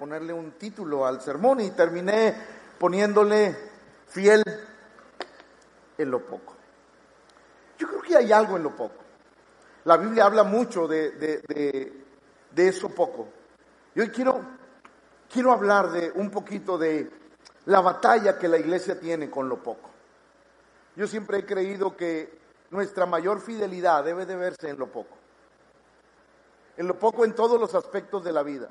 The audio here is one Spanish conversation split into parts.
ponerle un título al sermón y terminé poniéndole fiel en lo poco. Yo creo que hay algo en lo poco. La Biblia habla mucho de, de, eso poco. Y hoy quiero, quiero hablar de un poquito de la batalla que la iglesia tiene con lo poco. Yo siempre he creído que nuestra mayor fidelidad debe de verse en lo poco. En lo poco en todos los aspectos de la vida.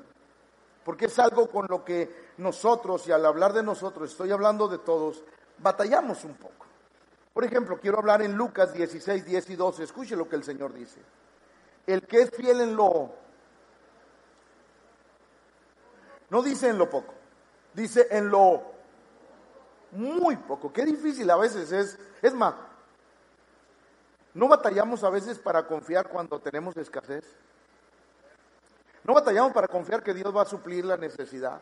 Porque es algo con lo que nosotros, y al hablar de nosotros, estoy hablando de todos, batallamos un poco. Por ejemplo, quiero hablar en Lucas 16, 10 y 12. Escuche lo que el Señor dice. El que es fiel en lo... No dice en lo poco, dice en lo muy poco. Qué difícil a veces es. Es más, ¿no batallamos a veces para confiar cuando tenemos escasez? ¿No batallamos para confiar que Dios va a suplir la necesidad?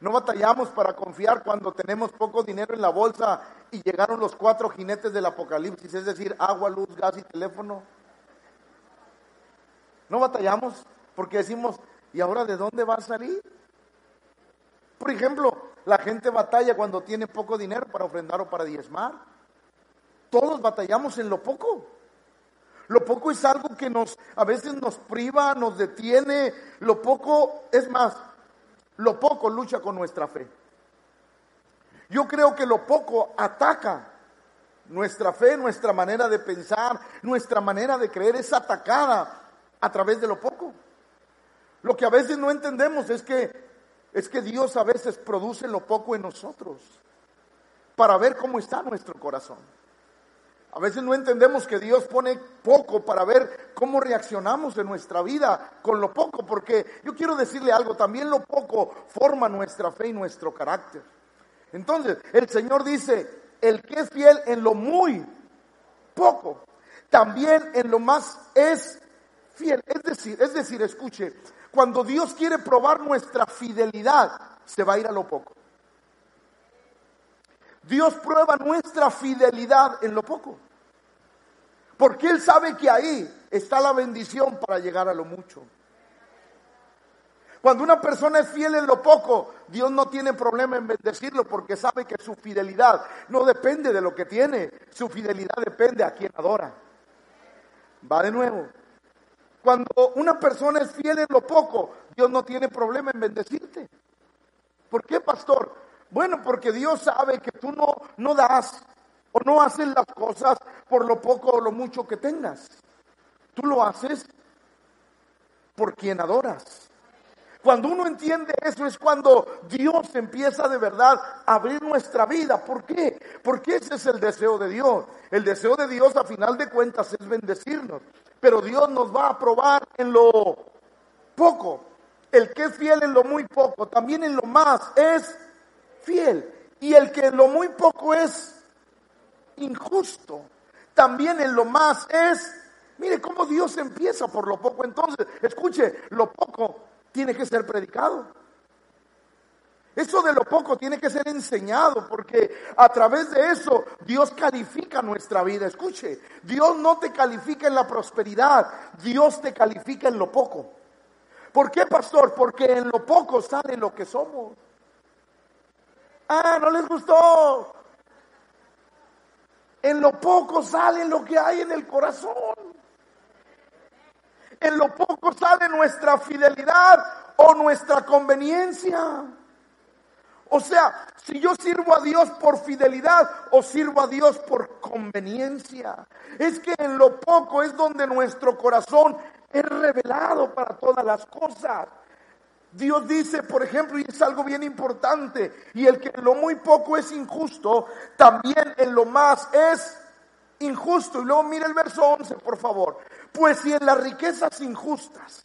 No batallamos para confiar cuando tenemos poco dinero en la bolsa y llegaron los cuatro jinetes del apocalipsis, es decir, agua, luz, gas y teléfono. No batallamos porque decimos, ¿y ahora de dónde va a salir? Por ejemplo, la gente batalla cuando tiene poco dinero para ofrendar o para diezmar. Todos batallamos en lo poco. Lo poco es algo que nos a veces nos priva, nos detiene. Lo poco es más, lo poco lucha con nuestra fe. Yo creo que lo poco ataca nuestra fe, nuestra manera de pensar, nuestra manera de creer es atacada a través de lo poco. Lo que a veces no entendemos es que es que Dios a veces produce lo poco en nosotros para ver cómo está nuestro corazón. A veces no entendemos que Dios pone poco para ver cómo reaccionamos en nuestra vida con lo poco, porque yo quiero decirle algo, también lo poco forma nuestra fe y nuestro carácter. Entonces, el Señor dice, el que es fiel en lo muy poco, también en lo más es fiel. Es decir, es decir, escuche, cuando Dios quiere probar nuestra fidelidad, se va a ir a lo poco. Dios prueba nuestra fidelidad en lo poco. Porque Él sabe que ahí está la bendición para llegar a lo mucho. Cuando una persona es fiel en lo poco, Dios no tiene problema en bendecirlo porque sabe que su fidelidad no depende de lo que tiene, su fidelidad depende a quien adora. Va de nuevo. Cuando una persona es fiel en lo poco, Dios no tiene problema en bendecirte. ¿Por qué, pastor? Bueno, porque Dios sabe que tú no, no das o no haces las cosas por lo poco o lo mucho que tengas. Tú lo haces por quien adoras. Cuando uno entiende eso es cuando Dios empieza de verdad a abrir nuestra vida. ¿Por qué? Porque ese es el deseo de Dios. El deseo de Dios a final de cuentas es bendecirnos. Pero Dios nos va a probar en lo poco. El que es fiel en lo muy poco, también en lo más es fiel. Y el que en lo muy poco es injusto, también en lo más es, mire cómo Dios empieza por lo poco. Entonces, escuche, lo poco tiene que ser predicado. Eso de lo poco tiene que ser enseñado porque a través de eso Dios califica nuestra vida. Escuche, Dios no te califica en la prosperidad, Dios te califica en lo poco. ¿Por qué, pastor? Porque en lo poco sale lo que somos. Ah, no les gustó. En lo poco sale lo que hay en el corazón. En lo poco sale nuestra fidelidad o nuestra conveniencia. O sea, si yo sirvo a Dios por fidelidad o sirvo a Dios por conveniencia. Es que en lo poco es donde nuestro corazón es revelado para todas las cosas. Dios dice, por ejemplo, y es algo bien importante, y el que en lo muy poco es injusto, también en lo más es injusto. Y luego mire el verso 11, por favor. Pues si en las riquezas injustas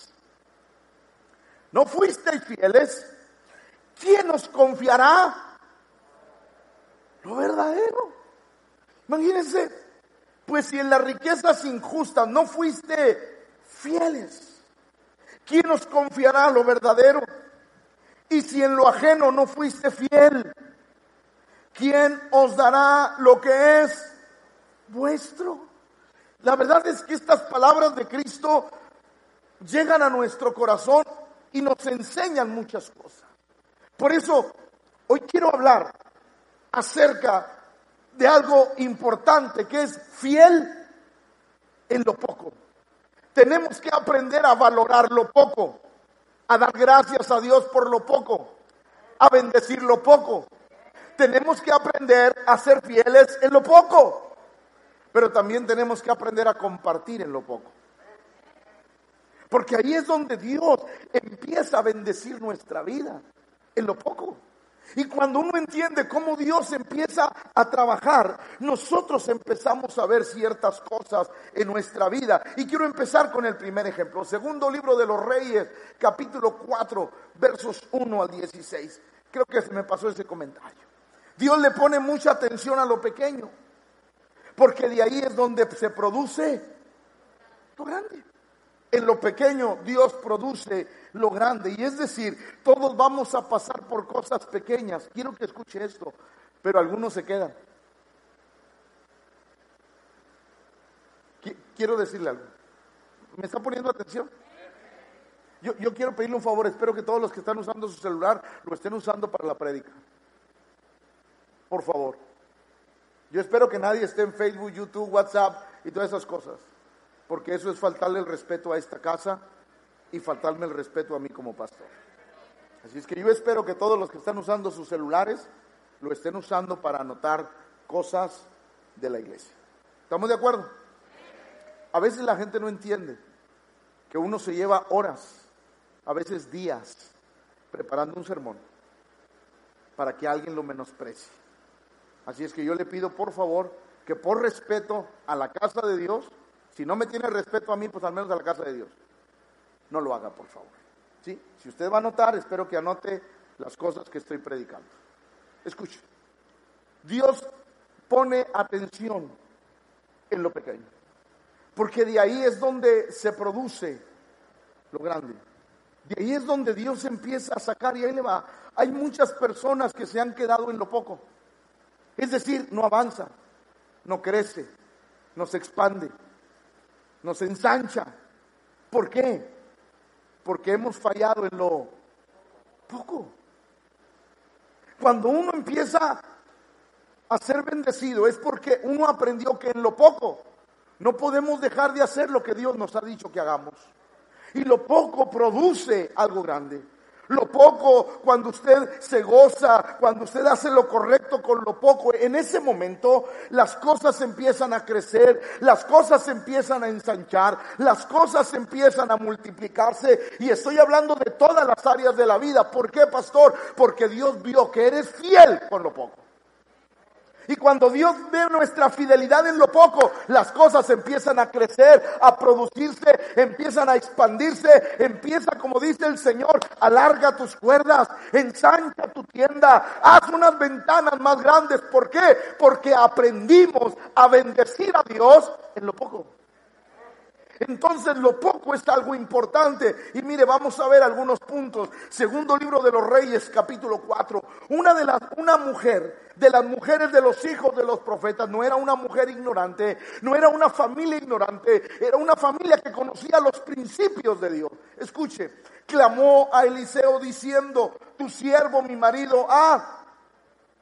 no fuisteis fieles, ¿quién os confiará lo verdadero? Imagínense, pues si en las riquezas injustas no fuiste fieles, ¿quién os confiará lo verdadero? Y si en lo ajeno no fuiste fiel, ¿quién os dará lo que es vuestro? La verdad es que estas palabras de Cristo llegan a nuestro corazón y nos enseñan muchas cosas. Por eso, hoy quiero hablar acerca de algo importante que es fiel en lo poco. Tenemos que aprender a valorar lo poco, a dar gracias a Dios por lo poco, a bendecir lo poco. Tenemos que aprender a ser fieles en lo poco, pero también tenemos que aprender a compartir en lo poco. Porque ahí es donde Dios empieza a bendecir nuestra vida, en lo poco. Y cuando uno entiende cómo Dios empieza a trabajar, nosotros empezamos a ver ciertas cosas en nuestra vida. Y quiero empezar con el primer ejemplo. Segundo libro de los Reyes, capítulo 4, versos 1 al 16. Creo que se me pasó ese comentario. Dios le pone mucha atención a lo pequeño, porque de ahí es donde se produce lo grande. En lo pequeño Dios produce lo grande. Y es decir, todos vamos a pasar por cosas pequeñas. Quiero que escuche esto, pero algunos se quedan. Quiero decirle algo. ¿Me está poniendo atención? Yo, yo, quiero pedirle un favor, espero que todos los que están usando su celular lo estén usando para la prédica. Por favor. Yo espero que nadie esté en Facebook, YouTube, WhatsApp y todas esas cosas porque eso es faltarle el respeto a esta casa y faltarme el respeto a mí como pastor. Así es que yo espero que todos los que están usando sus celulares lo estén usando para anotar cosas de la iglesia. ¿Estamos de acuerdo? A veces la gente no entiende que uno se lleva horas, a veces días, preparando un sermón para que alguien lo menosprecie. Así es que yo le pido por favor que por respeto a la casa de Dios, si no me tiene respeto a mí, pues al menos a la casa de Dios. No lo haga, por favor. ¿Sí? Si usted va a anotar, espero que anote las cosas que estoy predicando. Escuche. Dios pone atención en lo pequeño. Porque de ahí es donde se produce lo grande. De ahí es donde Dios empieza a sacar y ahí le va. Hay muchas personas que se han quedado en lo poco. Es decir, no avanza, no crece, no se expande nos ensancha. ¿Por qué? Porque hemos fallado en lo poco. Cuando uno empieza a ser bendecido es porque uno aprendió que en lo poco no podemos dejar de hacer lo que Dios nos ha dicho que hagamos. Y lo poco produce algo grande. Lo poco, cuando usted se goza, cuando usted hace lo correcto con lo poco, en ese momento las cosas empiezan a crecer, las cosas empiezan a ensanchar, las cosas empiezan a multiplicarse. Y estoy hablando de todas las áreas de la vida. ¿Por qué, pastor? Porque Dios vio que eres fiel con lo poco. Y cuando Dios ve nuestra fidelidad en lo poco, las cosas empiezan a crecer, a producirse, empiezan a expandirse, empieza, como dice el Señor, alarga tus cuerdas, ensancha tu tienda, haz unas ventanas más grandes. ¿Por qué? Porque aprendimos a bendecir a Dios en lo poco. Entonces lo poco es algo importante. Y mire, vamos a ver algunos puntos. Segundo libro de los Reyes, capítulo 4. Una de las, una mujer, de las mujeres de los hijos de los profetas, no era una mujer ignorante, no era una familia ignorante, era una familia que conocía los principios de Dios. Escuche, clamó a Eliseo diciendo, tu siervo, mi marido, ha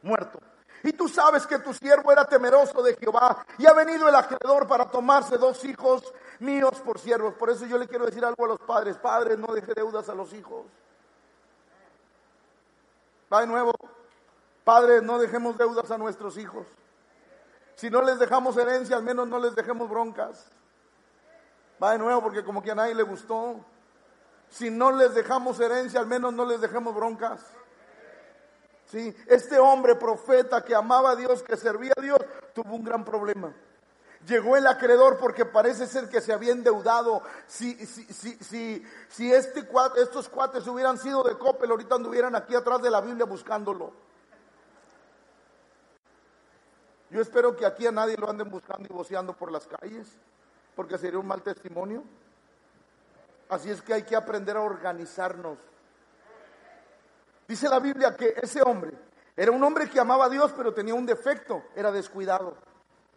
muerto. Y tú sabes que tu siervo era temeroso de Jehová y ha venido el acreedor para tomarse dos hijos míos por siervos. Por eso yo le quiero decir algo a los padres. Padres, no deje deudas a los hijos. Va de nuevo. Padres, no dejemos deudas a nuestros hijos. Si no les dejamos herencia, al menos no les dejemos broncas. Va de nuevo porque como que a nadie le gustó. Si no les dejamos herencia, al menos no les dejemos broncas. Sí, este hombre profeta que amaba a Dios, que servía a Dios, tuvo un gran problema. Llegó el acreedor porque parece ser que se había endeudado. Si, si, si, si, si este estos cuates hubieran sido de Coppel, ahorita anduvieran aquí atrás de la Biblia buscándolo. Yo espero que aquí a nadie lo anden buscando y voceando por las calles, porque sería un mal testimonio. Así es que hay que aprender a organizarnos. Dice la Biblia que ese hombre era un hombre que amaba a Dios, pero tenía un defecto, era descuidado.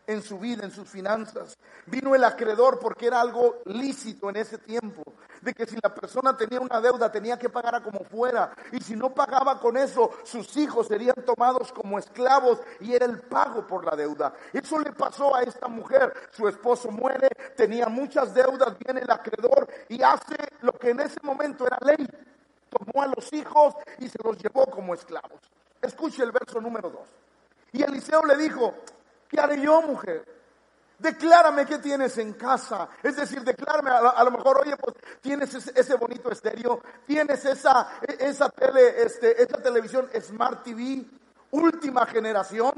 En su vida, en sus finanzas. Vino el acreedor porque era algo lícito en ese tiempo, de que si la persona tenía una deuda tenía que pagar a como fuera, y si no pagaba con eso, sus hijos serían tomados como esclavos y era el pago por la deuda. Eso le pasó a esta mujer, su esposo muere, tenía muchas deudas, viene el acreedor y hace lo que en ese momento era ley, tomó a los hijos y se los llevó como esclavos. Escuche el verso número 2. Y Eliseo le dijo, ¿Qué haré yo, mujer? Declárame qué tienes en casa. Es decir, declárame, a, lo mejor, oye, pues tienes ese, bonito estéreo, tienes esa, e, esa tele, este, esa televisión Smart TV, última generación.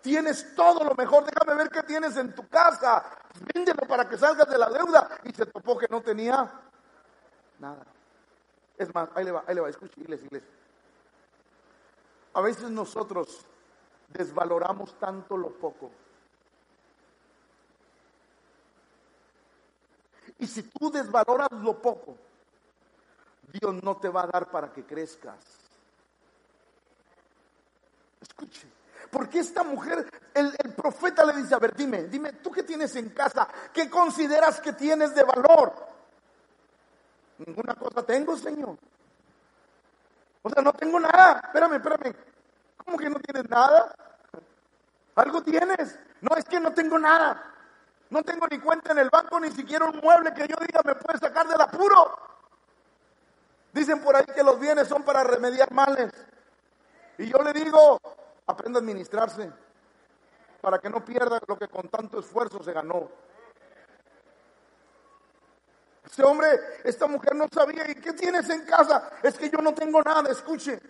Tienes todo lo mejor, déjame ver qué tienes en tu casa. Véndelo para que salgas de la deuda. Y se topó que no tenía nada. Es más, ahí le va, ahí le va, escuche, iglesia, iglesia. A veces nosotros desvaloramos tanto lo poco. Y si tú desvaloras lo poco, Dios no te va a dar para que crezcas. Escuche, porque esta mujer, el, profeta le dice, a ver, dime, dime, tú qué tienes en casa, qué consideras que tienes de valor. Ninguna cosa tengo, Señor. O sea, no tengo nada. Espérame, espérame. ¿Cómo que no tienes nada? ¿Algo tienes? No, es que no tengo nada. No tengo ni cuenta en el banco, ni siquiera un mueble que yo diga me puede sacar del apuro. Dicen por ahí que los bienes son para remediar males. Y yo le digo, aprenda a administrarse para que no pierda lo que con tanto esfuerzo se ganó. Este hombre, esta mujer no sabía, ¿y qué tienes en casa? Es que yo no tengo nada, escuche.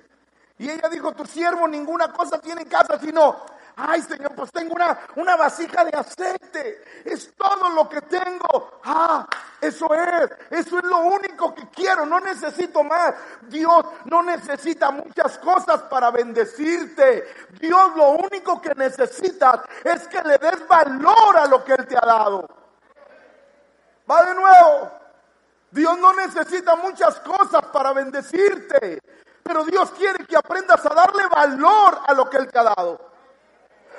Y ella dijo, tu siervo ninguna cosa tiene en casa, sino, ay Señor, pues tengo una, una vasija de aceite, es todo lo que tengo. Ah, eso es, eso es lo único que quiero, no necesito más. Dios no necesita muchas cosas para bendecirte. Dios lo único que necesita es que le des valor a lo que Él te ha dado. Va de nuevo. Dios no necesita muchas cosas para bendecirte. Pero Dios quiere que aprendas a darle valor a lo que Él te ha dado.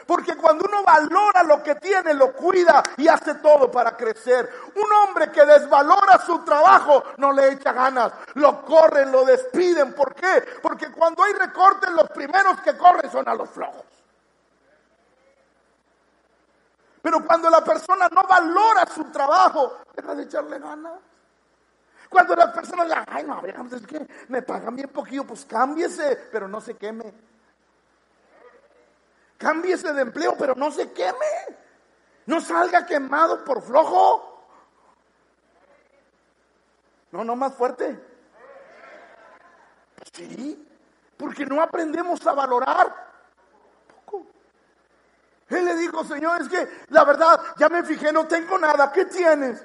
Porque cuando uno valora lo que tiene, lo cuida y hace todo para crecer. Un hombre que desvalora su trabajo no le echa ganas. Lo corren, lo despiden. ¿Por qué? Porque cuando hay recortes, los primeros que corren son a los flojos. Pero cuando la persona no valora su trabajo, deja de echarle ganas. Cuando las personas le ay, no, es que me pagan bien poquito, pues cámbiese, pero no se queme. Cámbiese de empleo, pero no se queme. No salga quemado por flojo. No, no más fuerte. sí, porque no aprendemos a valorar. Él le dijo, Señor, es que la verdad, ya me fijé, no tengo nada. ¿Qué tienes?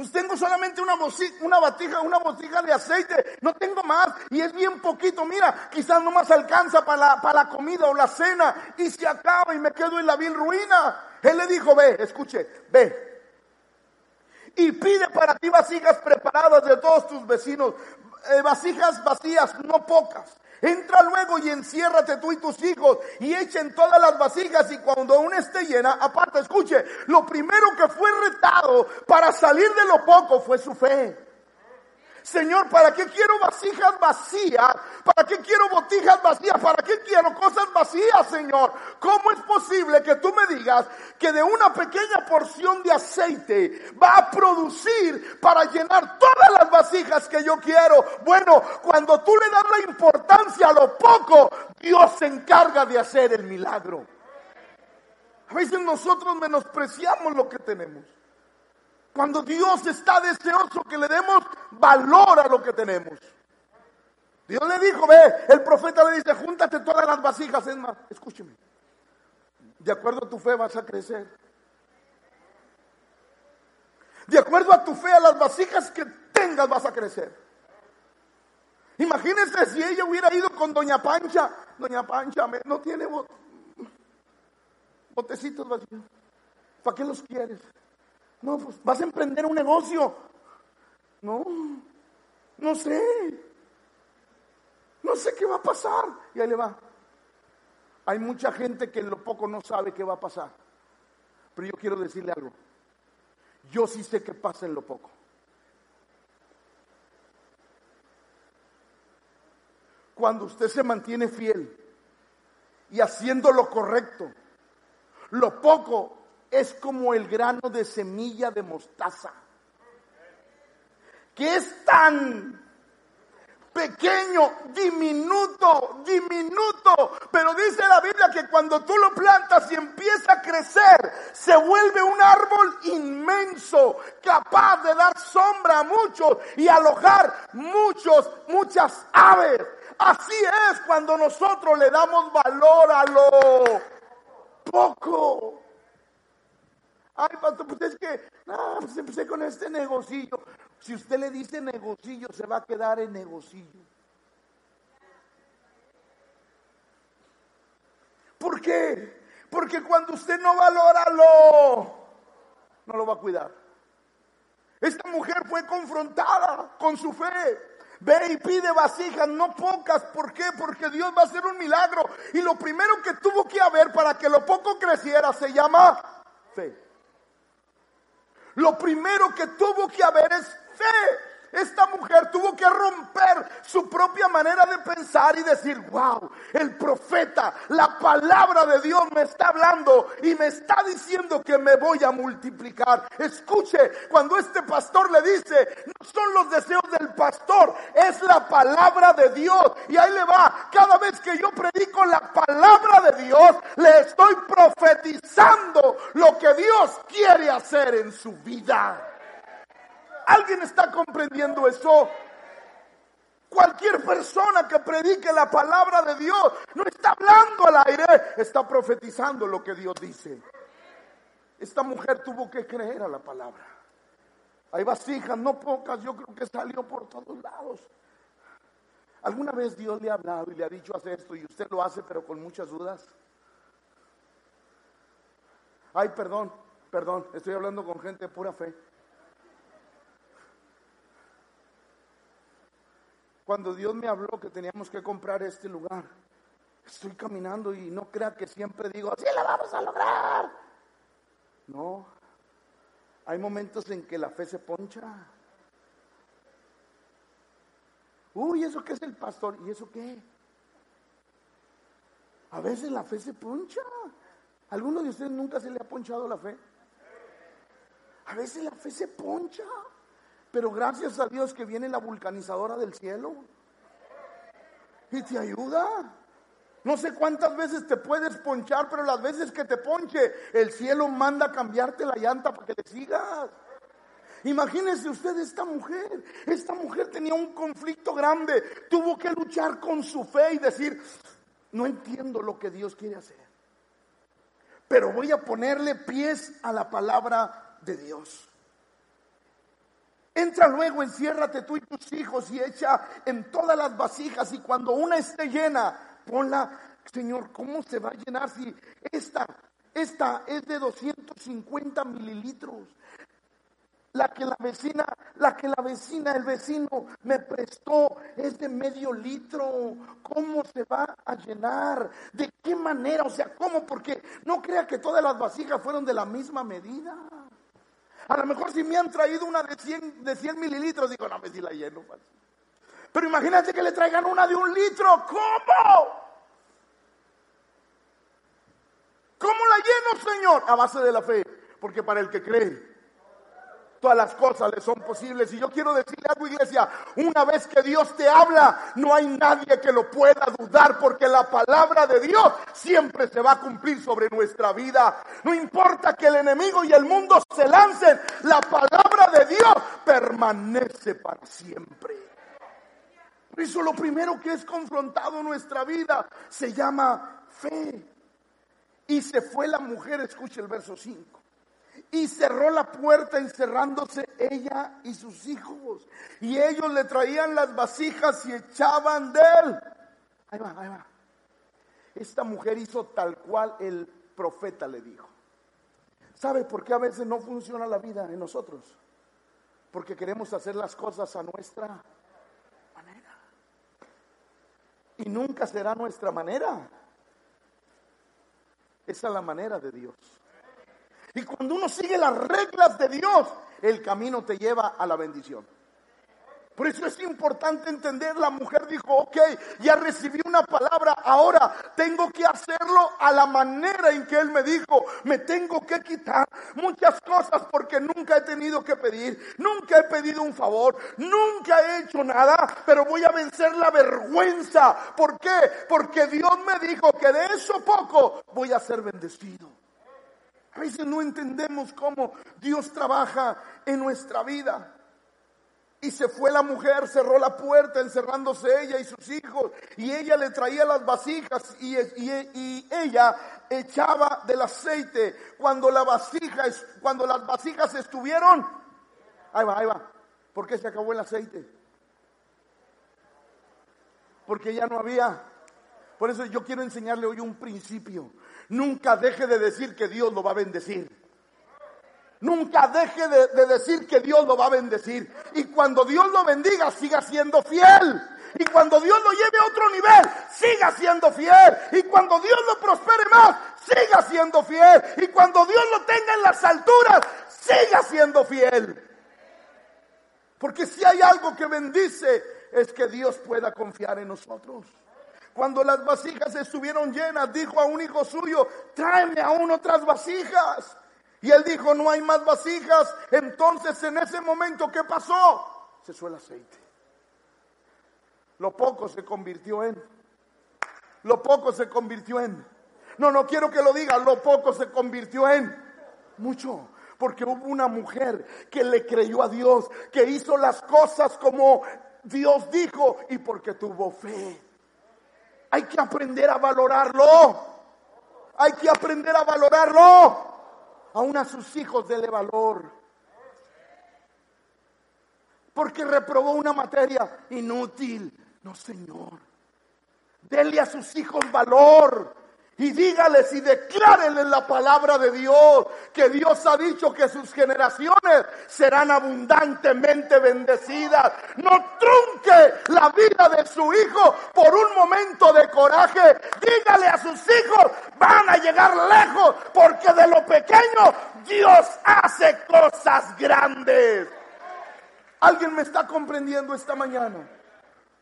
Pues tengo solamente una, una batija, una botija de aceite, no tengo más y es bien poquito. Mira, quizás no más alcanza para la, para la comida o la cena y se acaba y me quedo en la vil ruina. Él le dijo, ve, escuche, ve. Y pide para ti vasijas preparadas de todos tus vecinos, eh, vasijas vacías, no pocas. Entra luego y enciérrate tú y tus hijos y echen todas las vasijas y cuando una esté llena, aparte, escuche, lo primero que fue retado para salir de lo poco fue su fe. Señor, ¿para qué quiero vasijas vacías? ¿Para qué quiero botijas vacías? ¿Para qué quiero cosas vacías, Señor? ¿Cómo es posible que tú me digas que de una pequeña porción de aceite va a producir para llenar todas las vasijas que yo quiero? Bueno, cuando tú le das la importancia a lo poco, Dios se encarga de hacer el milagro. A veces nosotros menospreciamos lo que tenemos. Cuando Dios está deseoso que le demos valor a lo que tenemos. Dios le dijo, ve, el profeta le dice, júntate todas las vasijas. Es más, escúcheme. De acuerdo a tu fe vas a crecer. De acuerdo a tu fe, a las vasijas que tengas vas a crecer. Imagínense si ella hubiera ido con Doña Pancha. Doña Pancha, no tiene botecitos vacíos. ¿Para qué los quieres? No, pues vas a emprender un negocio. No, no sé. No sé qué va a pasar. Y ahí le va. Hay mucha gente que en lo poco no sabe qué va a pasar. Pero yo quiero decirle algo. Yo sí sé qué pasa en lo poco. Cuando usted se mantiene fiel y haciendo lo correcto, lo poco es como el grano de semilla de mostaza, que es tan pequeño, diminuto, diminuto. Pero dice la Biblia que cuando tú lo plantas y empieza a crecer, se vuelve un árbol inmenso, capaz de dar sombra a muchos y alojar muchos, muchas aves. Así es cuando nosotros le damos valor a lo poco. Ay, pastor, pues es que, no, pues empecé con este negocillo. Si usted le dice negocillo, se va a quedar en negocillo. ¿Por qué? Porque cuando usted no valora lo, no lo va a cuidar. Esta mujer fue confrontada con su fe. Ve y pide vasijas, no pocas. ¿Por qué? Porque Dios va a hacer un milagro. Y lo primero que tuvo que haber para que lo poco creciera se llama fe. Lo primero que tuvo que haber es fe. Esta mujer tuvo que romper su propia manera de pensar y decir, wow, el profeta, la palabra de Dios me está hablando y me está diciendo que me voy a multiplicar. Escuche, cuando este pastor le dice, no son los deseos del pastor, es la palabra de Dios. Y ahí le va, cada vez que yo predico la palabra de Dios, le estoy profetizando lo que Dios quiere hacer en su vida. ¿Alguien está comprendiendo eso? Cualquier persona que predique la palabra de Dios no está hablando al aire, está profetizando lo que Dios dice. Esta mujer tuvo que creer a la palabra. Hay vasijas, no pocas, yo creo que salió por todos lados. ¿Alguna vez Dios le ha hablado y le ha dicho hacer esto y usted lo hace pero con muchas dudas? Ay, perdón, perdón, estoy hablando con gente de pura fe. Cuando Dios me habló que teníamos que comprar este lugar, estoy caminando y no crea que siempre digo, así la vamos a lograr. No, hay momentos en que la fe se poncha. Uy, ¿eso qué es el pastor? ¿Y eso qué? A veces la fe se poncha. ¿Alguno de ustedes nunca se le ha ponchado la fe? A veces la fe se poncha. Pero gracias a Dios que viene la vulcanizadora del cielo y te ayuda. No sé cuántas veces te puedes ponchar, pero las veces que te ponche, el cielo manda a cambiarte la llanta para que le sigas. Imagínese usted esta mujer. Esta mujer tenía un conflicto grande. Tuvo que luchar con su fe y decir, no entiendo lo que Dios quiere hacer. Pero voy a ponerle pies a la palabra de Dios. Entra luego, enciérrate tú y tus hijos y echa en todas las vasijas y cuando una esté llena, ponla, Señor, ¿cómo se va a llenar si esta, esta es de 250 mililitros? La que la vecina, la que la vecina, el vecino me prestó es de medio litro. ¿Cómo se va a llenar? ¿De qué manera? O sea, ¿cómo? Porque no crea que todas las vasijas fueron de la misma medida. A lo mejor si me han traído una de 100, de 100 mililitros, digo, no, me si la lleno. Pero imagínate que le traigan una de un litro. ¿Cómo? ¿Cómo la lleno, Señor? A base de la fe. Porque para el que cree, todas las cosas le son posibles. Y yo quiero decirle algo, iglesia, una vez que Dios te habla, no hay nadie que lo pueda dudar, porque la palabra de Dios siempre se va a cumplir sobre nuestra vida. No importa que el enemigo y el mundo se lancen, la palabra de Dios permanece para siempre. Por eso lo primero que es confrontado en nuestra vida se llama fe. Y se fue la mujer, escuche el verso 5 y cerró la puerta encerrándose ella y sus hijos. Y ellos le traían las vasijas y echaban de él. Ahí va, ahí va. Esta mujer hizo tal cual el profeta le dijo. ¿Sabe por qué a veces no funciona la vida en nosotros? Porque queremos hacer las cosas a nuestra manera. Y nunca será nuestra manera. Esa es la manera de Dios. Y cuando uno sigue las reglas de Dios, el camino te lleva a la bendición. Por eso es importante entender, la mujer dijo, ok, ya recibí una palabra, ahora tengo que hacerlo a la manera en que él me dijo, me tengo que quitar muchas cosas porque nunca he tenido que pedir, nunca he pedido un favor, nunca he hecho nada, pero voy a vencer la vergüenza. ¿Por qué? Porque Dios me dijo que de eso poco voy a ser bendecido. A veces no entendemos cómo Dios trabaja en nuestra vida. Y se fue la mujer, cerró la puerta, encerrándose ella y sus hijos. Y ella le traía las vasijas y, ella echaba del aceite. Cuando, vasija, cuando las vasijas estuvieron, ahí va, ahí va. ¿Por qué se acabó el aceite? Porque ya no había. Por eso yo quiero enseñarle hoy un principio. Nunca deje de decir que Dios lo va a bendecir. Nunca deje de, decir que Dios lo va a bendecir. Y cuando Dios lo bendiga, siga siendo fiel. Y cuando Dios lo lleve a otro nivel, siga siendo fiel. Y cuando Dios lo prospere más, siga siendo fiel. Y cuando Dios lo tenga en las alturas, siga siendo fiel. Porque si hay algo que bendice, es que Dios pueda confiar en nosotros. Cuando las vasijas estuvieron llenas, dijo a un hijo suyo, tráeme aún otras vasijas. Y él dijo, no hay más vasijas. Entonces en ese momento, ¿qué pasó? Se el aceite. Lo poco se convirtió en. Lo poco se convirtió en. No, no quiero que lo diga. Lo poco se convirtió en. Mucho. Porque hubo una mujer que le creyó a Dios, que hizo las cosas como Dios dijo y porque tuvo fe. Hay que aprender a valorarlo. Hay que aprender a valorarlo aún a sus hijos dele valor. Porque reprobó una materia inútil. No, Señor. Dele a sus hijos valor y dígales y declárenles la palabra de Dios, que Dios ha dicho que sus generaciones serán abundantemente bendecidas. No trunque la vida de su hijo por un momento de coraje. Dígale a sus hijos, van a llegar lejos, porque de lo pequeño Dios hace cosas grandes. ¿Alguien me está comprendiendo esta mañana?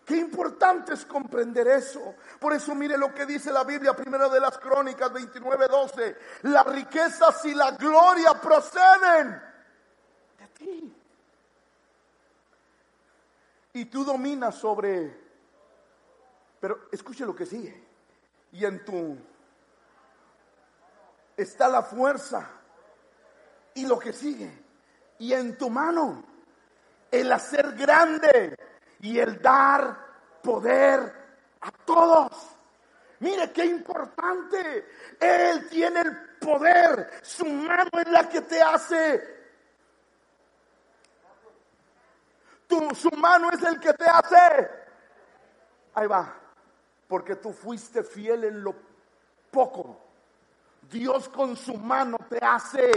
Qué importante es comprender eso. Por eso mire lo que dice la Biblia, primero de las Crónicas 29, 12. Las riquezas y la gloria proceden de ti. Y tú dominas sobre... Pero escuche lo que sigue. Y en tu... Está la fuerza. Y lo que sigue. Y en tu mano. El hacer grande y el dar poder a todos. Mire qué importante. Él tiene el poder. Su mano es la que te hace. Tu, su mano es el que te hace. Ahí va. Porque tú fuiste fiel en lo poco. Dios con su mano te hace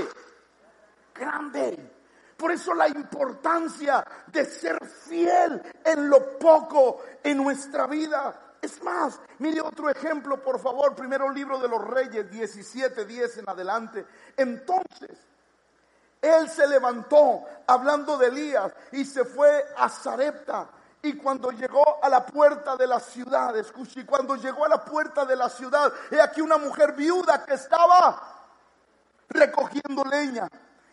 grande. Por eso la importancia de ser fiel en lo poco en nuestra vida. Es más, mire otro ejemplo, por favor. Primero libro de los Reyes 17, 10 en adelante. Entonces, él se levantó hablando de Elías y se fue a Zarepta. Y cuando llegó a la puerta de la ciudad, escuche, y cuando llegó a la puerta de la ciudad, he aquí una mujer viuda que estaba recogiendo leña.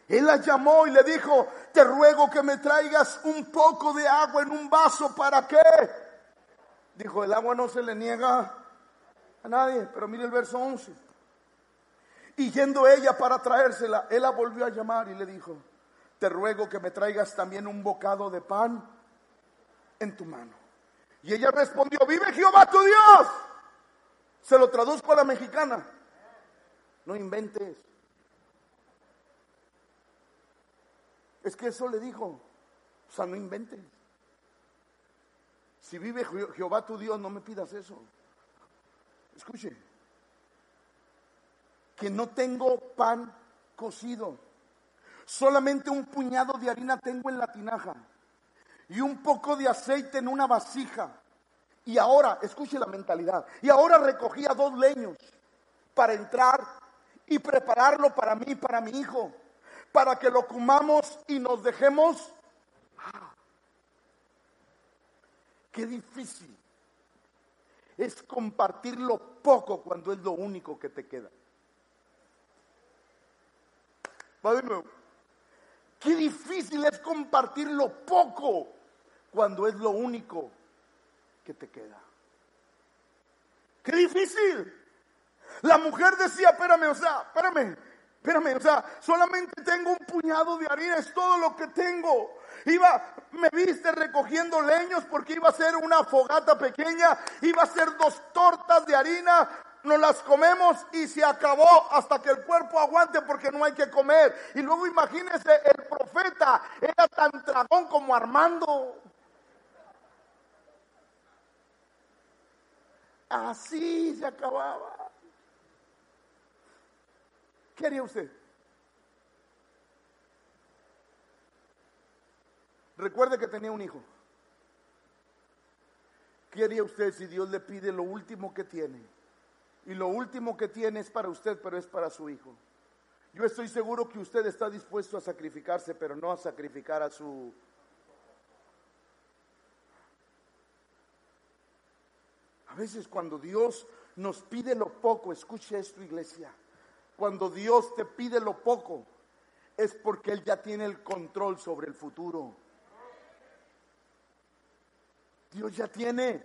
Él la llamó y le dijo, te ruego que me traigas un poco de agua en un vaso, ¿para qué? Dijo, el agua no se le niega a nadie, pero mire el verso 11. Y yendo ella para traérsela, él la volvió a llamar y le dijo, te ruego que me traigas también un bocado de pan en tu mano. Y ella respondió, vive Jehová tu Dios. Se lo traduzco a la mexicana. No inventes. Es que eso le dijo. O sea, no inventes. Si vive Jehová tu Dios, no me pidas eso. Escuche. Que no tengo pan cocido. Solamente un puñado de harina tengo en la tinaja. Y un poco de aceite en una vasija. Y ahora, escuche la mentalidad. Y ahora recogía dos leños para entrar y prepararlo para mí y para mi hijo, para que lo comamos y nos dejemos. Ah, qué difícil es compartir lo poco cuando es lo único que te queda. Va de. Qué difícil es compartir lo poco cuando es lo único que te queda. Qué difícil. La mujer decía, espérame, o sea, espérame, espérame, o sea, solamente tengo un puñado de harina, es todo lo que tengo. Iba, me viste recogiendo leños porque iba a ser una fogata pequeña, iba a ser dos tortas de harina, nos las comemos y se acabó hasta que el cuerpo aguante porque no hay que comer. Y luego imagínese, el profeta era tan dragón como Armando. Así se acababa. ¿Qué haría usted? Recuerde que tenía un hijo. ¿Qué haría usted si Dios le pide lo último que tiene? Y lo último que tiene es para usted, pero es para su hijo. Yo estoy seguro que usted está dispuesto a sacrificarse, pero no a sacrificar a su... A veces cuando Dios nos pide lo poco, escuche esto iglesia, cuando Dios te pide lo poco, es porque Él ya tiene el control sobre el futuro. Dios ya tiene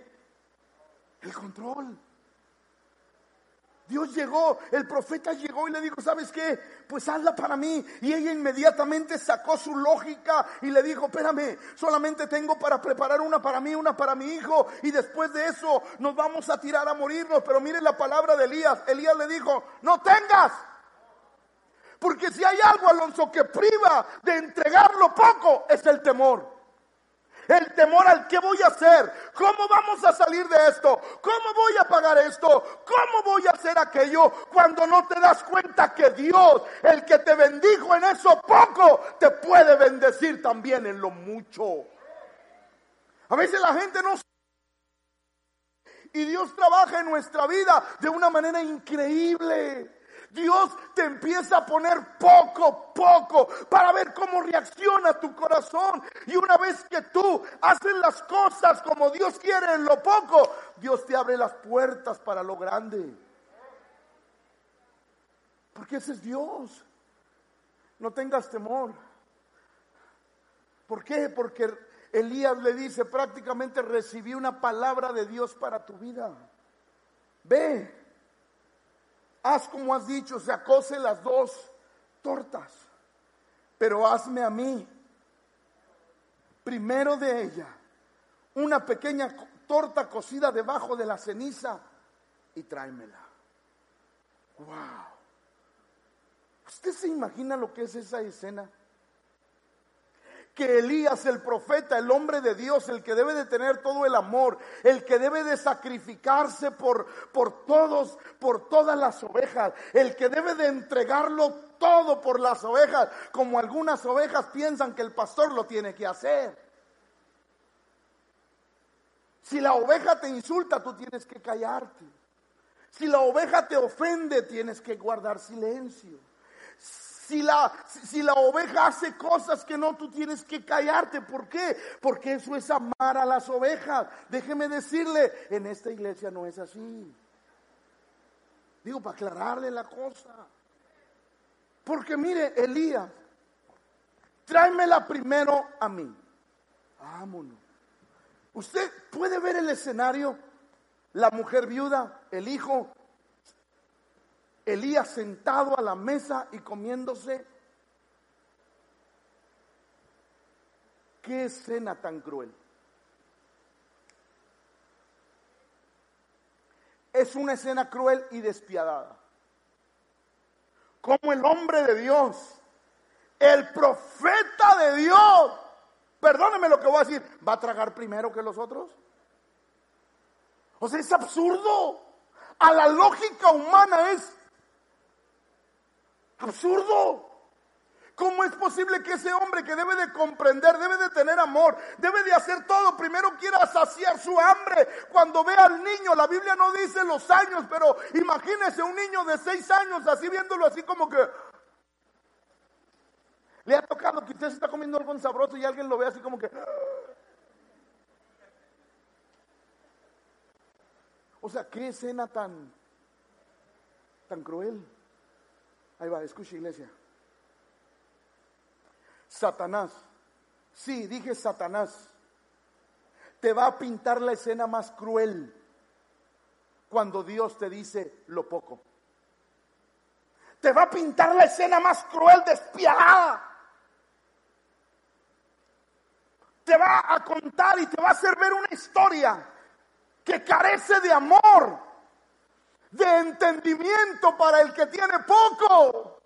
el control. Dios llegó, el profeta llegó y le dijo, ¿sabes qué? Pues hazla para mí. Y ella inmediatamente sacó su lógica y le dijo, espérame, solamente tengo para preparar una para mí, una para mi hijo. Y después de eso nos vamos a tirar a morirnos. Pero mire la palabra de Elías. Elías le dijo, no tengas. Porque si hay algo, Alonso, que priva de entregarlo poco, es el temor. El temor al qué voy a hacer, cómo vamos a salir de esto, cómo voy a pagar esto, cómo voy a hacer aquello, cuando no te das cuenta que Dios, el que te bendijo en eso poco, te puede bendecir también en lo mucho. A veces la gente no y Dios trabaja en nuestra vida de una manera increíble. Dios te empieza a poner poco, poco, para ver cómo reacciona tu corazón. Y una vez que tú haces las cosas como Dios quiere en lo poco, Dios te abre las puertas para lo grande. Porque ese es Dios. No tengas temor. ¿Por qué? Porque Elías le dice prácticamente recibí una palabra de Dios para tu vida. Ve, haz como has dicho, se acose las dos tortas, pero hazme a mí, primero de ella, una pequeña torta cocida debajo de la ceniza y tráemela. Wow. ¿Usted se imagina lo que es esa escena? Que Elías, el profeta, el hombre de Dios, el que debe de tener todo el amor, el que debe de sacrificarse por, por todos, por todas las ovejas, el que debe de entregarlo todo por las ovejas, como algunas ovejas piensan que el pastor lo tiene que hacer. Si la oveja te insulta, tú tienes que callarte. Si la oveja te ofende, tienes que guardar silencio. Si la, si la oveja hace cosas que no, tú tienes que callarte. ¿Por qué? Porque eso es amar a las ovejas. Déjeme decirle, en esta iglesia no es así. Digo, para aclararle la cosa. Porque mire, Elías, tráemela primero a mí. Vámonos. Usted puede ver el escenario, la mujer viuda, el hijo, Elías sentado a la mesa y comiéndose. Qué escena tan cruel. Es una escena cruel y despiadada. Como el hombre de Dios, el profeta de Dios, perdóneme lo que voy a decir, va a tragar primero que los otros. O sea, es absurdo. A la lógica humana es Absurdo. ¿Cómo es posible que ese hombre que debe de comprender, debe de tener amor, debe de hacer todo, primero quiera saciar su hambre? Cuando ve al niño, la Biblia no dice los años, pero imagínese un niño de seis años así viéndolo así como que... Le ha tocado que usted está comiendo algo sabroso y alguien lo ve así como que... O sea, qué escena tan, tan cruel. Ahí va, escucha iglesia. Satanás, sí, dije Satanás, te va a pintar la escena más cruel cuando Dios te dice lo poco. Te va a pintar la escena más cruel, despiadada. Te va a contar y te va a hacer ver una historia que carece de amor, de entendimiento para el que tiene poco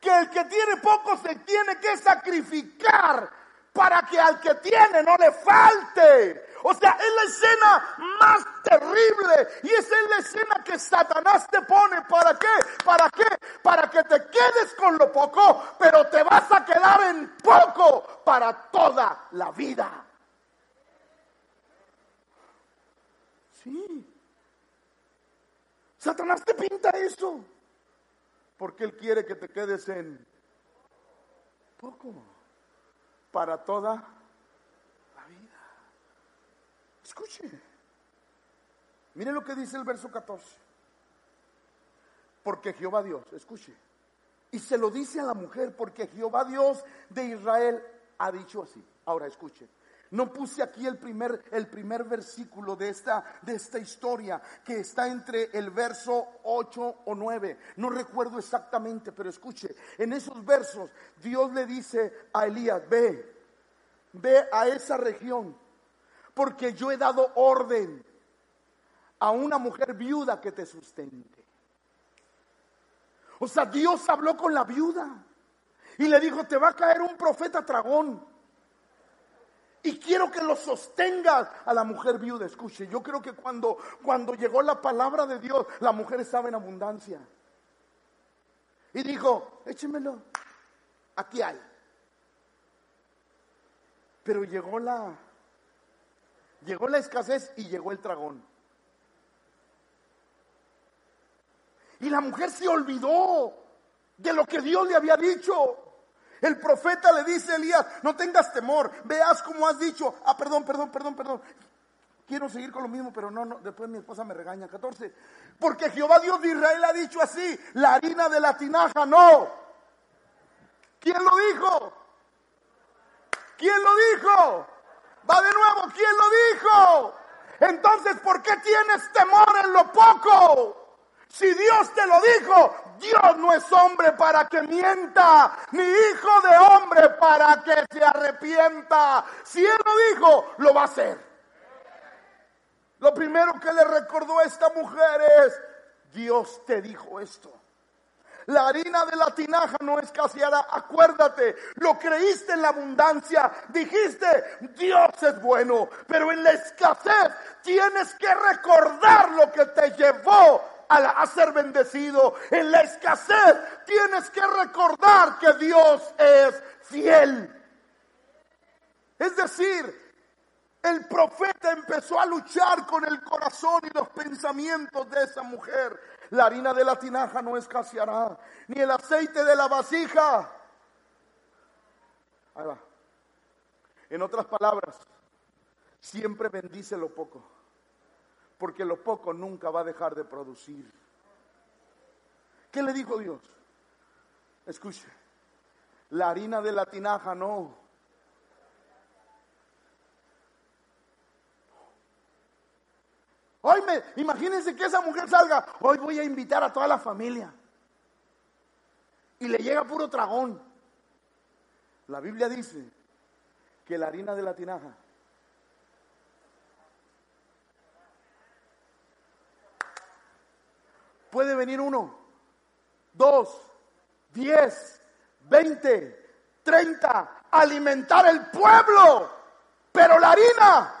que el que tiene poco se tiene que sacrificar para que al que tiene no le falte. O sea, es la escena más terrible y esa es la escena que Satanás te pone. ¿Para qué? ¿Para qué? Para que te quedes con lo poco, pero te vas a quedar en poco para toda la vida. Sí. Satanás te pinta eso porque Él quiere que te quedes en poco para toda la vida. Escuche, mire lo que dice el verso 14. Porque Jehová Dios, escuche, y se lo dice a la mujer, porque Jehová Dios de Israel ha dicho así. Ahora escuche, no puse aquí el primer, el primer versículo de esta, de esta historia que está entre el verso 8 o 9. No recuerdo exactamente, pero escuche, en esos versos Dios le dice a Elías, ve, ve a esa región, porque yo he dado orden a una mujer viuda que te sustente. O sea, Dios habló con la viuda y le dijo, te va a caer un profeta tragón y quiero que lo sostengas a la mujer viuda. Escuche, yo creo que cuando, cuando llegó la palabra de Dios, la mujer estaba en abundancia. Y dijo, échemelo, aquí hay. Pero llegó la, llegó la escasez y llegó el dragón. Y la mujer se olvidó de lo que Dios le había dicho. El profeta le dice a Elías, no tengas temor, veas como has dicho. Ah, perdón, perdón, perdón, perdón. Quiero seguir con lo mismo, pero no, no, después mi esposa me regaña. 14. Porque Jehová Dios de Israel ha dicho así, la harina de la tinaja no. ¿Quién lo dijo? ¿Quién lo dijo? Va de nuevo, ¿quién lo dijo? Entonces, ¿por qué tienes temor en lo poco? Si Dios te lo dijo, Dios no es hombre para que mienta, ni hijo de hombre para que se arrepienta. Si Él lo dijo, lo va a hacer. Lo primero que le recordó a esta mujer es, Dios te dijo esto. La harina de la tinaja no escaseará. Acuérdate, lo creíste en la abundancia. Dijiste, Dios es bueno. Pero en la escasez tienes que recordar lo que te llevó a, ser bendecido. En la escasez tienes que recordar que Dios es fiel. Es decir, el profeta empezó a luchar con el corazón y los pensamientos de esa mujer. La harina de la tinaja no escaseará, ni el aceite de la vasija. Ahí. En otras palabras, siempre bendice lo poco porque lo poco nunca va a dejar de producir. ¿Qué le dijo Dios? Escuche, la harina de la tinaja no. Hoy me, imagínense que esa mujer salga, hoy voy a invitar a toda la familia. Y le llega puro tragón. La Biblia dice que la harina de la tinaja Puede venir uno, dos, diez, veinte, treinta, alimentar el pueblo, pero la harina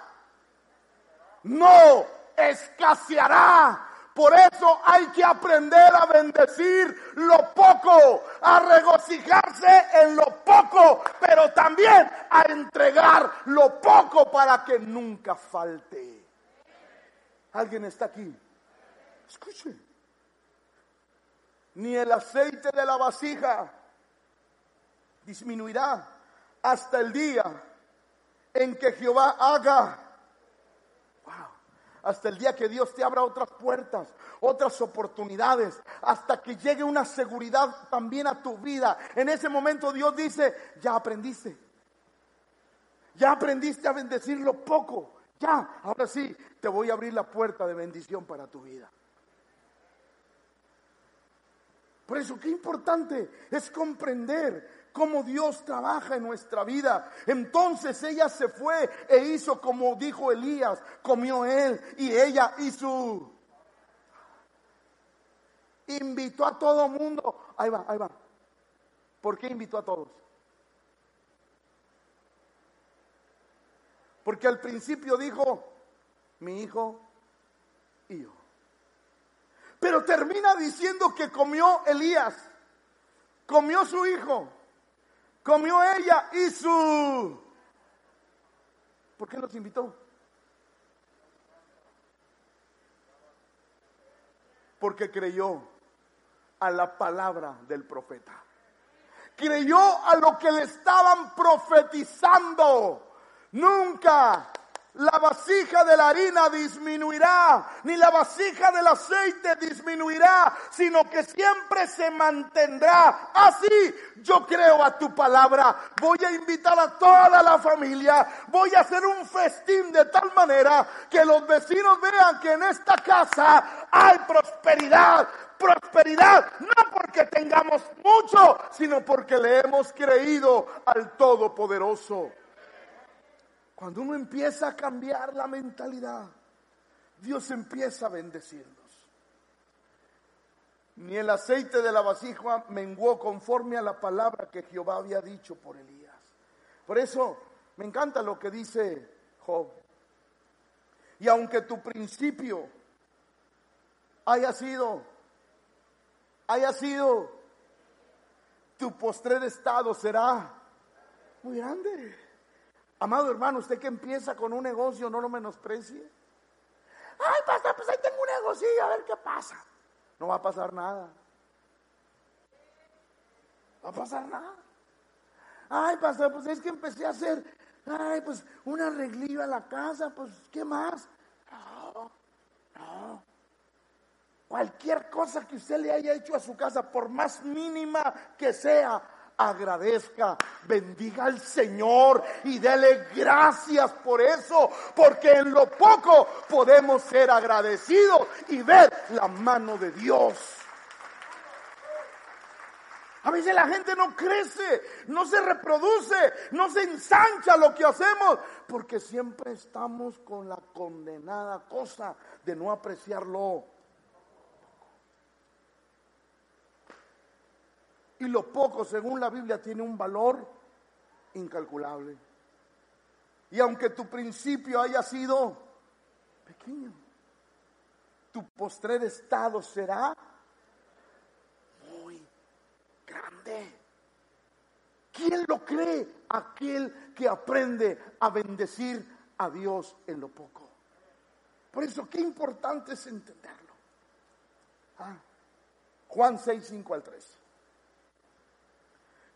no escaseará Por eso hay que aprender a bendecir lo poco, a regocijarse en lo poco, pero también a entregar lo poco para que nunca falte. ¿Alguien está aquí? Escuche. Ni el aceite de la vasija disminuirá hasta el día en que Jehová haga hasta el día que Dios te abra otras puertas, otras oportunidades, hasta que llegue una seguridad también a tu vida. En ese momento Dios dice, ya aprendiste, ya aprendiste a bendecir lo poco, ya, ahora sí, te voy a abrir la puerta de bendición para tu vida. Por eso, qué importante es comprender cómo Dios trabaja en nuestra vida. Entonces ella se fue e hizo como dijo Elías, comió él y ella y su... Invitó a todo mundo. Ahí va, ahí va. ¿Por qué invitó a todos? Porque al principio dijo, mi hijo y yo. Pero termina diciendo que comió Elías, comió su hijo comió ella y su... ¿Por qué los invitó? Porque creyó a la palabra del profeta. Creyó a lo que le estaban profetizando. Nunca la vasija de la harina disminuirá, ni la vasija del aceite disminuirá, sino que siempre se mantendrá. Así yo creo a tu palabra. Voy a invitar a toda la familia, voy a hacer un festín de tal manera que los vecinos vean que en esta casa hay prosperidad, prosperidad, no porque tengamos mucho, sino porque le hemos creído al Todopoderoso. Cuando uno empieza a cambiar la mentalidad, Dios empieza a bendecirnos. Ni el aceite de la vasija menguó conforme a la palabra que Jehová había dicho por Elías. Por eso me encanta lo que dice Job. Y aunque tu principio haya sido, haya sido, tu postrer estado será muy grande. Amado hermano, usted que empieza con un negocio, no lo menosprecie. Ay, pastor, pues ahí tengo un negocio, a ver qué pasa. No va a pasar nada. Va a pasar nada. Ay, pastor, pues es que empecé a hacer, ay, pues un arreglillo a la casa, pues, ¿qué más? No, no. Cualquier cosa que usted le haya hecho a su casa, por más mínima que sea, agradezca, bendiga al Señor y dele gracias por eso, porque en lo poco podemos ser agradecidos y ver la mano de Dios. A veces la gente no crece, no se reproduce, no se ensancha lo que hacemos, porque siempre estamos con la condenada cosa de no apreciarlo Y lo poco, según la Biblia, tiene un valor incalculable. Y aunque tu principio haya sido pequeño, tu postrer estado será muy grande. ¿Quién lo cree? Aquel que aprende a bendecir a Dios en lo poco. Por eso, qué importante es entenderlo. Ah, Juan 6, 5 al 3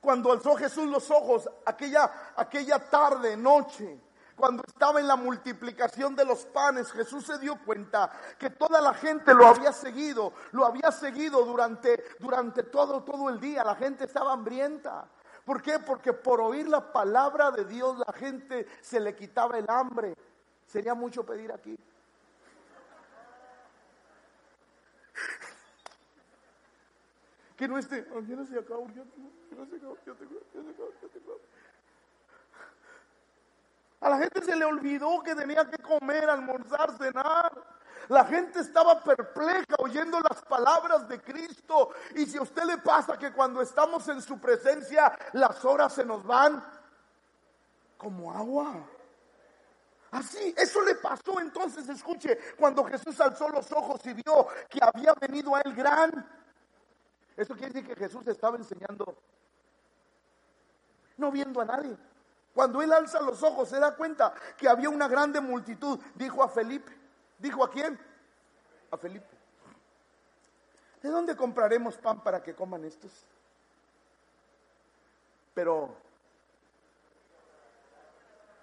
cuando alzó Jesús los ojos aquella, aquella tarde, noche, cuando estaba en la multiplicación de los panes, Jesús se dio cuenta que toda la gente lo había seguido, lo había seguido durante, durante todo, todo el día. La gente estaba hambrienta. ¿Por qué? Porque por oír la palabra de Dios la gente se le quitaba el hambre. Sería mucho pedir aquí. Que no esté. A la gente se le olvidó que tenía que comer, almorzar, cenar. La gente estaba perpleja oyendo las palabras de Cristo. Y si a usted le pasa que cuando estamos en su presencia las horas se nos van como agua. Así, eso le pasó entonces, escuche, cuando Jesús alzó los ojos y vio que había venido a él gran. Eso quiere decir que Jesús estaba enseñando, no viendo a nadie. Cuando él alza los ojos se da cuenta que había una grande multitud. Dijo a Felipe, dijo a quién? A Felipe. ¿De dónde compraremos pan para que coman estos? Pero,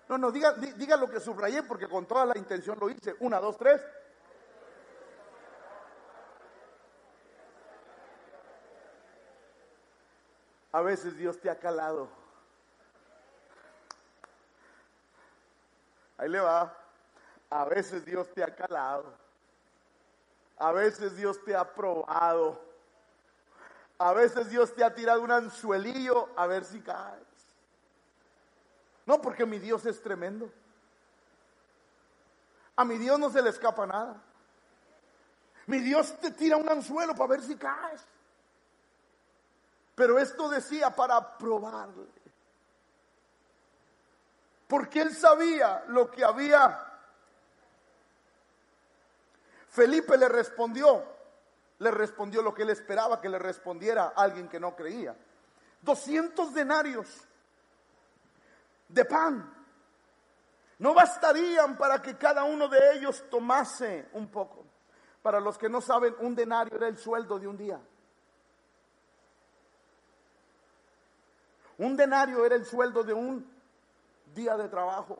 no, no, diga, diga lo que subrayé porque con toda la intención lo hice. Una, dos, tres. A veces Dios te ha calado. Ahí le va. A veces Dios te ha calado. A veces Dios te ha probado. A veces Dios te ha tirado un anzuelillo a ver si caes. No, porque mi Dios es tremendo. A mi Dios no se le escapa nada. Mi Dios te tira un anzuelo para ver si caes. Pero esto decía para probarle porque él sabía lo que había. Felipe le respondió, le respondió lo que él esperaba que le respondiera alguien que no creía. 200 denarios de pan no bastarían para que cada uno de ellos tomase un poco. Para los que no saben, un denario era el sueldo de un día. Un denario era el sueldo de un día de trabajo.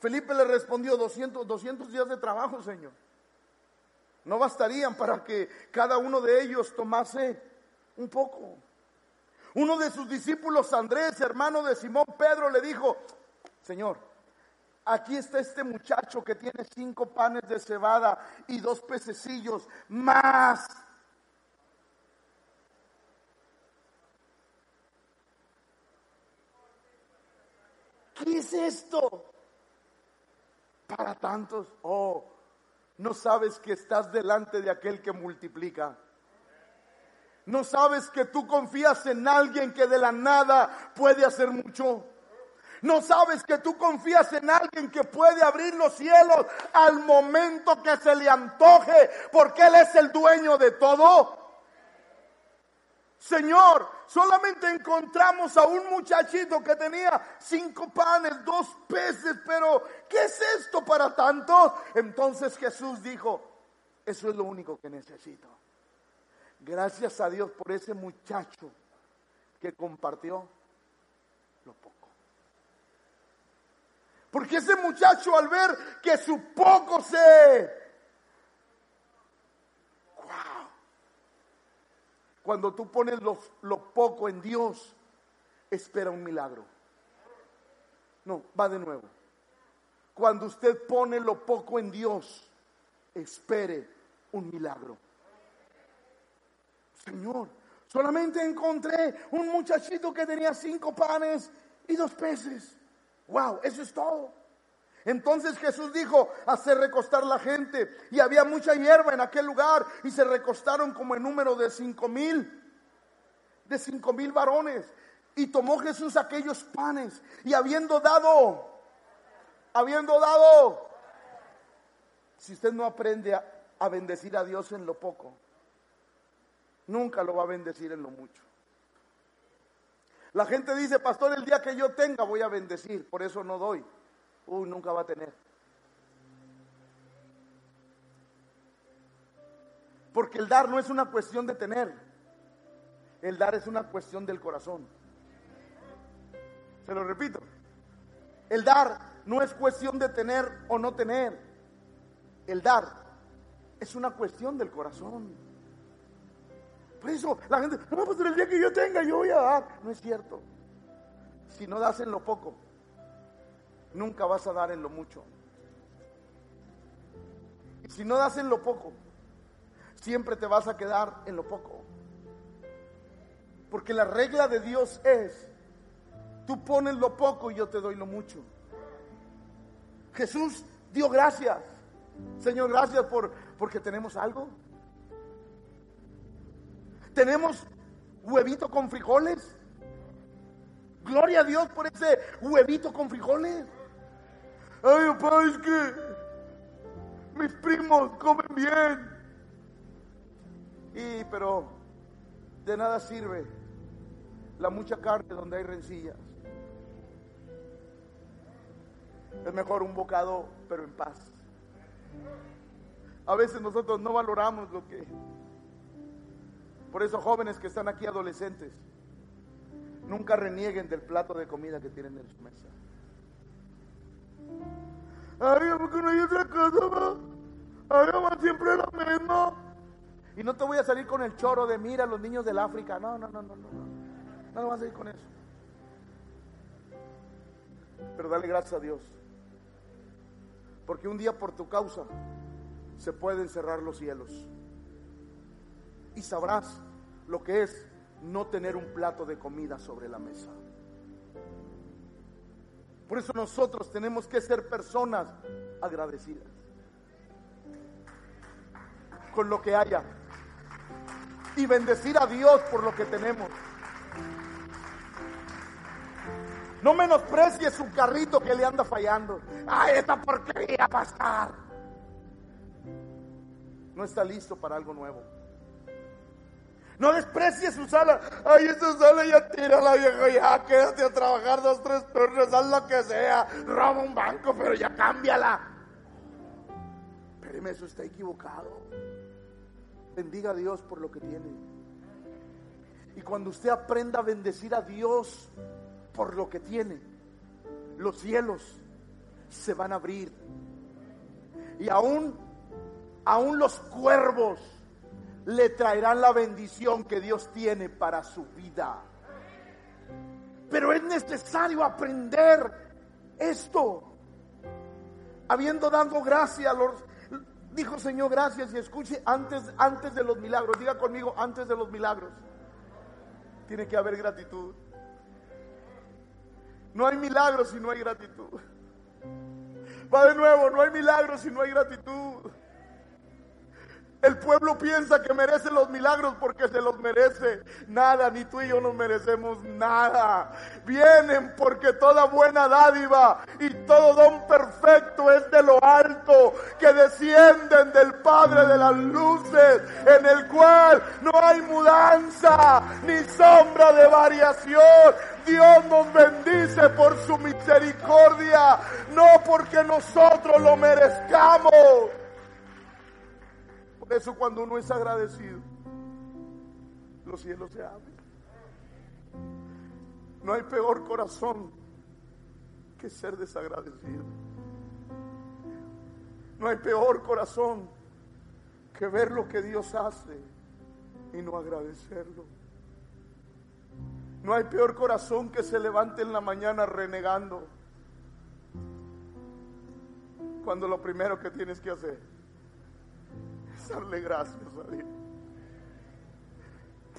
Felipe le respondió, 200, 200 días de trabajo, Señor. No bastarían para que cada uno de ellos tomase un poco. Uno de sus discípulos, Andrés, hermano de Simón Pedro, le dijo, Señor, aquí está este muchacho que tiene cinco panes de cebada y dos pececillos más ¿Qué es esto? Para tantos, oh, no sabes que estás delante de aquel que multiplica. No sabes que tú confías en alguien que de la nada puede hacer mucho. No sabes que tú confías en alguien que puede abrir los cielos al momento que se le antoje, porque Él es el dueño de todo. Señor, solamente encontramos a un muchachito que tenía cinco panes, dos peces, pero ¿qué es esto para tanto? Entonces Jesús dijo, eso es lo único que necesito. Gracias a Dios por ese muchacho que compartió lo poco. Porque ese muchacho al ver que su poco se Cuando tú pones lo, poco en Dios, espera un milagro. No, va de nuevo. Cuando usted pone lo poco en Dios, espere un milagro. Señor, solamente encontré un muchachito que tenía cinco panes y dos peces. Wow, eso es todo. Entonces Jesús dijo, hacer recostar la gente. Y había mucha hierba en aquel lugar y se recostaron como en número de cinco mil, de cinco mil varones. Y tomó Jesús aquellos panes y habiendo dado, habiendo dado, si usted no aprende a, a bendecir a Dios en lo poco, nunca lo va a bendecir en lo mucho. La gente dice, pastor, el día que yo tenga voy a bendecir, por eso no doy uy, nunca va a tener. Porque el dar no es una cuestión de tener, el dar es una cuestión del corazón. Se lo repito, el dar no es cuestión de tener o no tener, el dar es una cuestión del corazón. Por eso la gente, no, pues el día que yo tenga yo voy a dar. No es cierto. Si no das en lo poco, nunca vas a dar en lo mucho. Y si no das en lo poco, siempre te vas a quedar en lo poco. Porque la regla de Dios es, tú pones lo poco y yo te doy lo mucho. Jesús dio gracias. Señor, gracias por porque tenemos algo. Tenemos huevito con frijoles. Gloria a Dios por ese huevito con frijoles. Ay, papá, es que mis primos comen bien. Y, pero de nada sirve la mucha carne donde hay rencillas. Es mejor un bocado, pero en paz. A veces nosotros no valoramos lo que... Por eso jóvenes que están aquí adolescentes, nunca renieguen del plato de comida que tienen en su mesa. Ay, porque no hay otra cosa, Ay, mamá, siempre la misma. Y no te voy a salir con el choro de mira los niños del África. No, no, no, no, no. No, no vas a salir con eso. Pero dale gracias a Dios. Porque un día por tu causa se pueden cerrar los cielos. Y sabrás lo que es no tener un plato de comida sobre la mesa. Por eso nosotros tenemos que ser personas agradecidas con lo que haya y bendecir a Dios por lo que tenemos. No menosprecie su carrito que le anda fallando. Ay, esta porquería pasar. No está listo para algo nuevo. No desprecie su sala. Ay, esa sala ya tira la vieja, ya quédate a trabajar dos, tres turnos, haz lo que sea. Roba un banco, pero ya cámbiala. Espéreme, eso está equivocado. Bendiga a Dios por lo que tiene. Y cuando usted aprenda a bendecir a Dios por lo que tiene, los cielos se van a abrir. Y aún, aún los cuervos le traerán la bendición que Dios tiene para su vida. Pero es necesario aprender esto. Habiendo dado gracias dijo Señor gracias y escuche antes antes de los milagros, diga conmigo antes de los milagros. Tiene que haber gratitud. No hay milagros si no hay gratitud. Va de nuevo, no hay milagros si no hay gratitud. El pueblo piensa que merece los milagros porque se los merece. Nada, ni tú y yo nos merecemos nada. Vienen porque toda buena dádiva y todo don perfecto es de lo alto, que descienden del Padre de las luces, en el cual no hay mudanza ni sombra de variación. Dios nos bendice por su misericordia, no porque nosotros lo merezcamos. Por eso cuando uno es agradecido, los cielos se abren. No hay peor corazón que ser desagradecido. No hay peor corazón que ver lo que Dios hace y no agradecerlo. No hay peor corazón que se levante en la mañana renegando. Cuando lo primero que tienes que hacer darle gracias a Dios.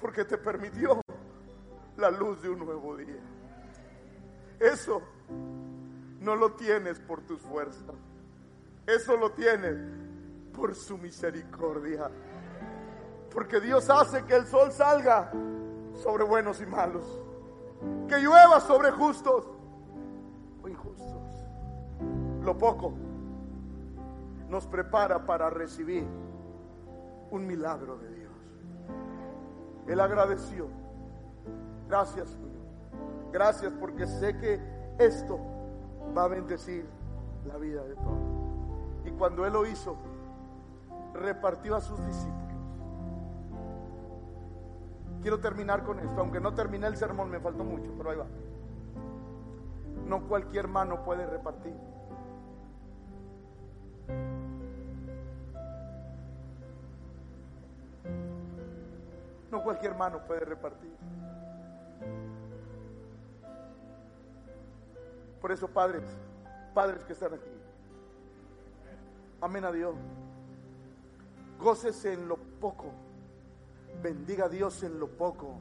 Porque te permitió la luz de un nuevo día. Eso no lo tienes por tus fuerzas. Eso lo tienes por su misericordia. Porque Dios hace que el sol salga sobre buenos y malos. Que llueva sobre justos o injustos. Lo poco nos prepara para recibir un milagro de Dios. Él agradeció. Gracias, Señor. Gracias porque sé que esto va a bendecir la vida de todos. Y cuando Él lo hizo, repartió a sus discípulos. Quiero terminar con esto, aunque no terminé el sermón, me faltó mucho, pero ahí va. No cualquier mano puede repartir. Cualquier mano puede repartir. Por eso, padres, padres que están aquí, amén a Dios. Gócese en lo poco, bendiga a Dios en lo poco,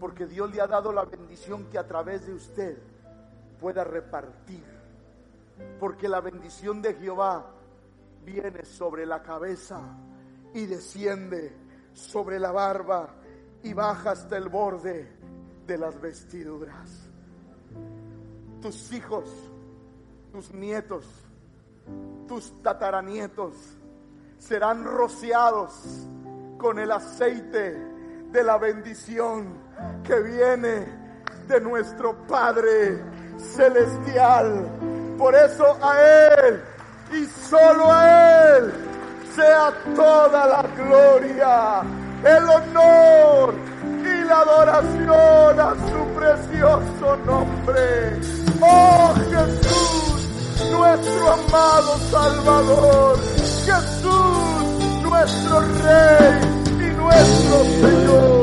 porque Dios le ha dado la bendición que a través de usted pueda repartir. Porque la bendición de Jehová viene sobre la cabeza y desciende sobre la barba y baja hasta el borde de las vestiduras. Tus hijos tus nietos, tus tataranietos serán rociados con el aceite de la bendición que viene de nuestro Padre Celestial. Por eso a Él y solo a Él sea toda la gloria, el honor y la adoración a su precioso nombre. Oh Jesús, nuestro amado Salvador, Jesús, nuestro Rey y nuestro Señor.